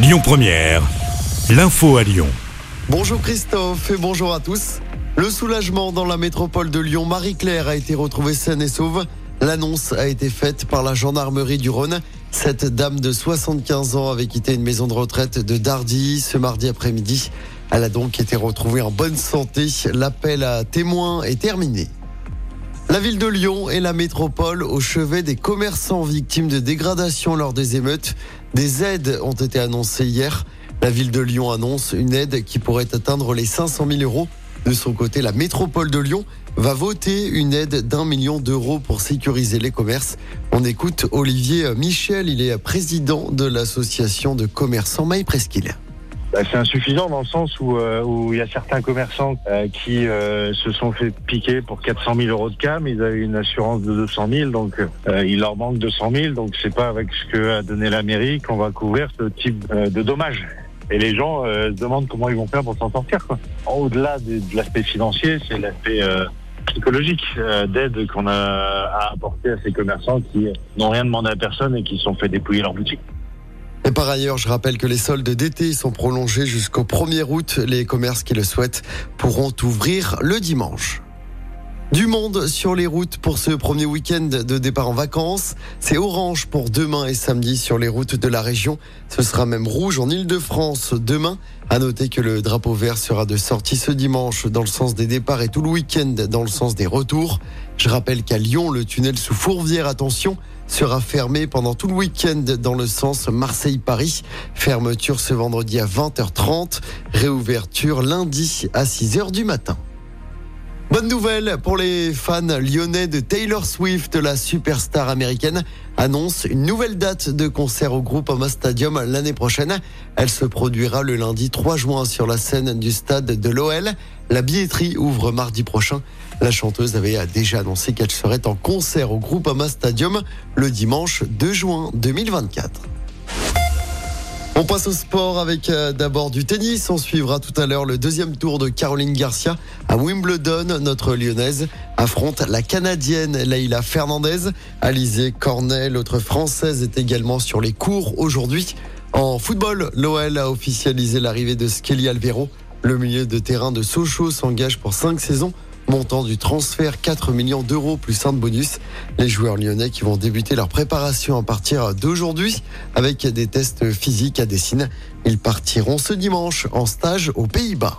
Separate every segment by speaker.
Speaker 1: Lyon Première, l'info à Lyon.
Speaker 2: Bonjour Christophe et bonjour à tous. Le soulagement dans la métropole de Lyon, Marie-Claire a été retrouvée saine et sauve. L'annonce a été faite par la gendarmerie du Rhône. Cette dame de 75 ans avait quitté une maison de retraite de Dardy ce mardi après-midi. Elle a donc été retrouvée en bonne santé. L'appel à témoins est terminé. La ville de Lyon et la métropole au chevet des commerçants victimes de dégradation lors des émeutes. Des aides ont été annoncées hier. La ville de Lyon annonce une aide qui pourrait atteindre les 500 000 euros. De son côté, la métropole de Lyon va voter une aide d'un million d'euros pour sécuriser les commerces. On écoute Olivier Michel, il est président de l'association de commerçants Presqu'île.
Speaker 3: Bah, c'est insuffisant dans le sens où, euh, il y a certains commerçants euh, qui euh, se sont fait piquer pour 400 000 euros de cam. Ils avaient une assurance de 200 000, donc il leur manque 200 000. Donc c'est pas avec ce que a donné la mairie qu'on va couvrir ce type de dommages. Et les gens se demandent comment ils vont faire pour s'en sortir. Au-delà de, de l'aspect financier, c'est l'aspect psychologique d'aide qu'on a à apporter à ces commerçants qui n'ont rien demandé à personne et qui se sont fait dépouiller leur boutique.
Speaker 2: Et par ailleurs, je rappelle que les soldes d'été sont prolongés jusqu'au 1er août. Les commerces qui le souhaitent pourront ouvrir le dimanche. Du monde sur les routes pour ce premier week-end de départ en vacances. C'est orange pour demain et samedi sur les routes de la région. Ce sera même rouge en Ile-de-France demain. À noter que le drapeau vert sera de sortie ce dimanche dans le sens des départs et tout le week-end dans le sens des retours. Je rappelle qu'à Lyon, le tunnel sous Fourvière, attention, sera fermé pendant tout le week-end dans le sens Marseille-Paris. Fermeture ce vendredi à 20h30. Réouverture lundi à 6h du matin. Bonne nouvelle pour les fans lyonnais de Taylor Swift, la superstar américaine annonce une nouvelle date de concert au groupe Ama Stadium l'année prochaine. Elle se produira le lundi 3 juin sur la scène du stade de l'OL. La billetterie ouvre mardi prochain. La chanteuse avait déjà annoncé qu'elle serait en concert au groupe Ama Stadium le dimanche 2 juin 2024. On passe au sport avec euh, d'abord du tennis. On suivra tout à l'heure le deuxième tour de Caroline Garcia à Wimbledon. Notre lyonnaise affronte la canadienne Leila Fernandez. Alizé Cornet, l'autre française, est également sur les cours aujourd'hui. En football, l'OL a officialisé l'arrivée de Skelly Alvero. Le milieu de terrain de Sochaux s'engage pour cinq saisons. Montant du transfert 4 millions d'euros plus un de bonus. Les joueurs lyonnais qui vont débuter leur préparation à partir d'aujourd'hui avec des tests physiques à Dessine. Ils partiront ce dimanche en stage aux Pays-Bas.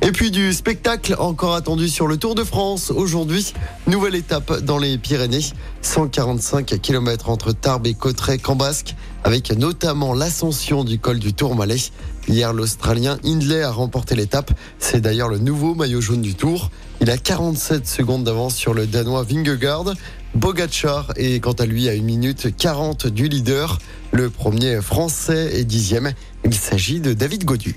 Speaker 2: Et puis du spectacle encore attendu sur le Tour de France. Aujourd'hui, nouvelle étape dans les Pyrénées. 145 km entre Tarbes et Cauterets-Cambasque, avec notamment l'ascension du col du Tourmalet. Hier, l'Australien Hindley a remporté l'étape. C'est d'ailleurs le nouveau maillot jaune du Tour. Il a 47 secondes d'avance sur le Danois Vingegaard. Bogachar est quant à lui à 1 minute 40 du leader. Le premier français est dixième. Il s'agit de David Godu.